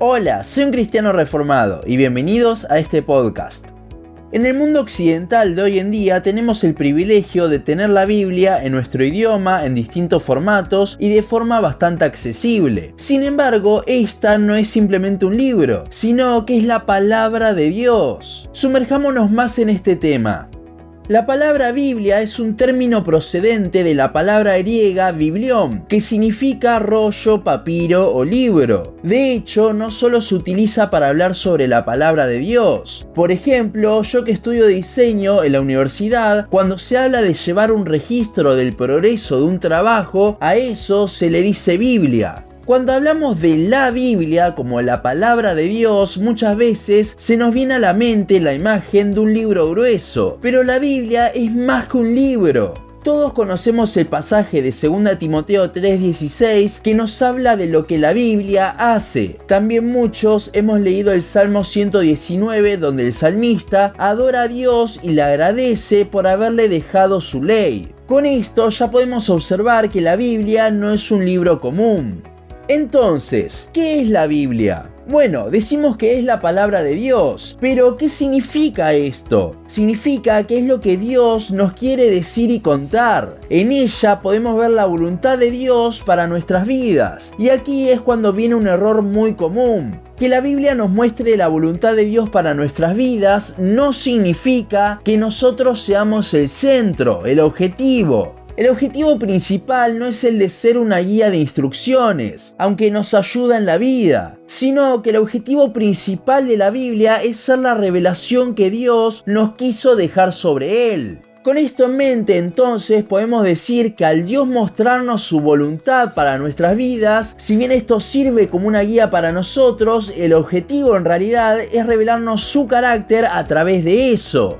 Hola, soy un cristiano reformado y bienvenidos a este podcast. En el mundo occidental de hoy en día tenemos el privilegio de tener la Biblia en nuestro idioma en distintos formatos y de forma bastante accesible. Sin embargo, esta no es simplemente un libro, sino que es la palabra de Dios. Sumerjámonos más en este tema. La palabra Biblia es un término procedente de la palabra griega biblión, que significa rollo, papiro o libro. De hecho, no solo se utiliza para hablar sobre la palabra de Dios. Por ejemplo, yo que estudio diseño en la universidad, cuando se habla de llevar un registro del progreso de un trabajo, a eso se le dice Biblia. Cuando hablamos de la Biblia como la palabra de Dios, muchas veces se nos viene a la mente la imagen de un libro grueso, pero la Biblia es más que un libro. Todos conocemos el pasaje de 2 Timoteo 3:16 que nos habla de lo que la Biblia hace. También muchos hemos leído el Salmo 119 donde el salmista adora a Dios y le agradece por haberle dejado su ley. Con esto ya podemos observar que la Biblia no es un libro común. Entonces, ¿qué es la Biblia? Bueno, decimos que es la palabra de Dios, pero ¿qué significa esto? Significa que es lo que Dios nos quiere decir y contar. En ella podemos ver la voluntad de Dios para nuestras vidas. Y aquí es cuando viene un error muy común. Que la Biblia nos muestre la voluntad de Dios para nuestras vidas no significa que nosotros seamos el centro, el objetivo. El objetivo principal no es el de ser una guía de instrucciones, aunque nos ayuda en la vida, sino que el objetivo principal de la Biblia es ser la revelación que Dios nos quiso dejar sobre él. Con esto en mente entonces podemos decir que al Dios mostrarnos su voluntad para nuestras vidas, si bien esto sirve como una guía para nosotros, el objetivo en realidad es revelarnos su carácter a través de eso.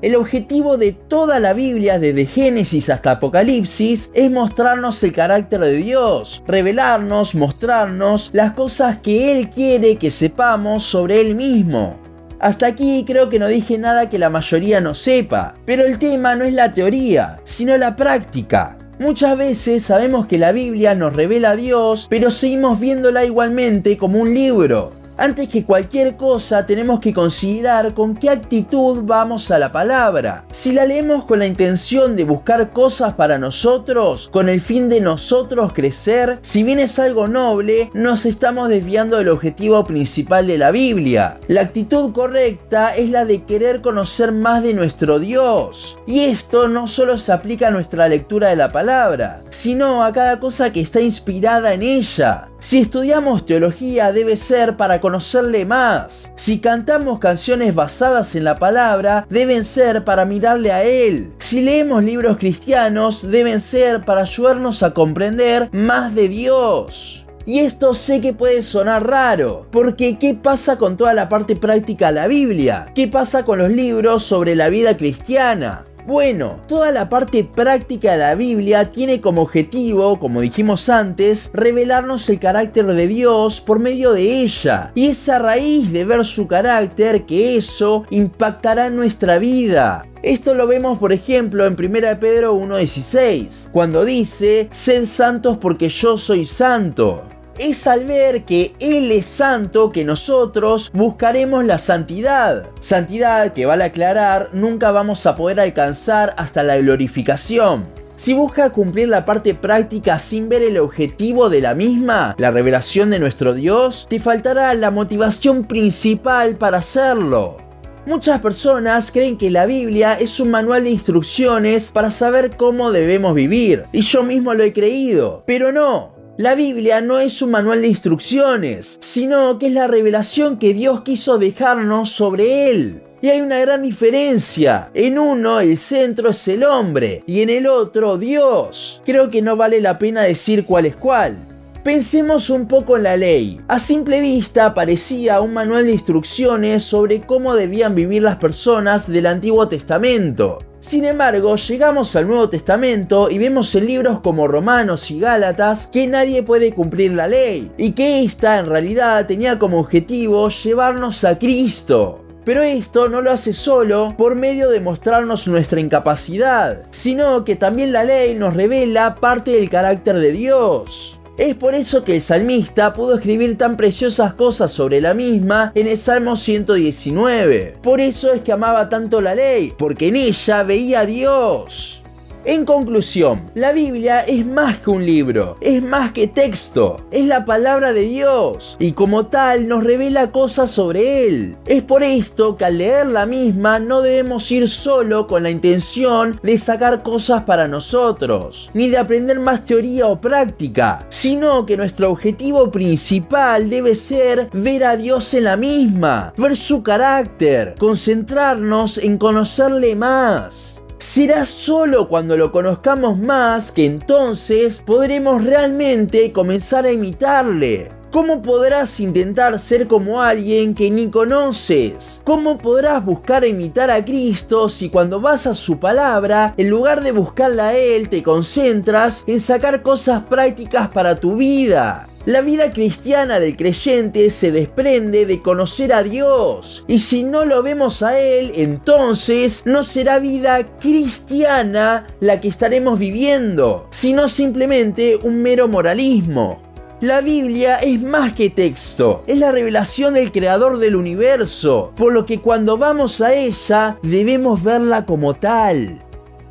El objetivo de toda la Biblia, desde Génesis hasta Apocalipsis, es mostrarnos el carácter de Dios, revelarnos, mostrarnos las cosas que Él quiere que sepamos sobre Él mismo. Hasta aquí creo que no dije nada que la mayoría no sepa, pero el tema no es la teoría, sino la práctica. Muchas veces sabemos que la Biblia nos revela a Dios, pero seguimos viéndola igualmente como un libro. Antes que cualquier cosa tenemos que considerar con qué actitud vamos a la palabra. Si la leemos con la intención de buscar cosas para nosotros, con el fin de nosotros crecer, si bien es algo noble, nos estamos desviando del objetivo principal de la Biblia. La actitud correcta es la de querer conocer más de nuestro Dios. Y esto no solo se aplica a nuestra lectura de la palabra, sino a cada cosa que está inspirada en ella. Si estudiamos teología debe ser para conocerle más. Si cantamos canciones basadas en la palabra, deben ser para mirarle a Él. Si leemos libros cristianos, deben ser para ayudarnos a comprender más de Dios. Y esto sé que puede sonar raro, porque ¿qué pasa con toda la parte práctica de la Biblia? ¿Qué pasa con los libros sobre la vida cristiana? Bueno, toda la parte práctica de la Biblia tiene como objetivo, como dijimos antes, revelarnos el carácter de Dios por medio de ella. Y es a raíz de ver su carácter que eso impactará en nuestra vida. Esto lo vemos por ejemplo en 1 Pedro 1.16, cuando dice, sed santos porque yo soy santo es al ver que Él es santo que nosotros buscaremos la santidad. Santidad que vale aclarar nunca vamos a poder alcanzar hasta la glorificación. Si busca cumplir la parte práctica sin ver el objetivo de la misma, la revelación de nuestro Dios, te faltará la motivación principal para hacerlo. Muchas personas creen que la Biblia es un manual de instrucciones para saber cómo debemos vivir, y yo mismo lo he creído, pero no, la Biblia no es un manual de instrucciones, sino que es la revelación que Dios quiso dejarnos sobre Él. Y hay una gran diferencia. En uno el centro es el hombre y en el otro Dios. Creo que no vale la pena decir cuál es cuál. Pensemos un poco en la ley. A simple vista parecía un manual de instrucciones sobre cómo debían vivir las personas del Antiguo Testamento. Sin embargo, llegamos al Nuevo Testamento y vemos en libros como Romanos y Gálatas que nadie puede cumplir la ley y que esta en realidad tenía como objetivo llevarnos a Cristo. Pero esto no lo hace solo por medio de mostrarnos nuestra incapacidad, sino que también la ley nos revela parte del carácter de Dios. Es por eso que el salmista pudo escribir tan preciosas cosas sobre la misma en el Salmo 119. Por eso es que amaba tanto la ley, porque en ella veía a Dios. En conclusión, la Biblia es más que un libro, es más que texto, es la palabra de Dios y como tal nos revela cosas sobre Él. Es por esto que al leer la misma no debemos ir solo con la intención de sacar cosas para nosotros, ni de aprender más teoría o práctica, sino que nuestro objetivo principal debe ser ver a Dios en la misma, ver su carácter, concentrarnos en conocerle más. Será solo cuando lo conozcamos más que entonces podremos realmente comenzar a imitarle. ¿Cómo podrás intentar ser como alguien que ni conoces? ¿Cómo podrás buscar imitar a Cristo si cuando vas a su palabra, en lugar de buscarla a Él, te concentras en sacar cosas prácticas para tu vida? La vida cristiana del creyente se desprende de conocer a Dios. Y si no lo vemos a Él, entonces no será vida cristiana la que estaremos viviendo, sino simplemente un mero moralismo. La Biblia es más que texto, es la revelación del creador del universo, por lo que cuando vamos a ella debemos verla como tal.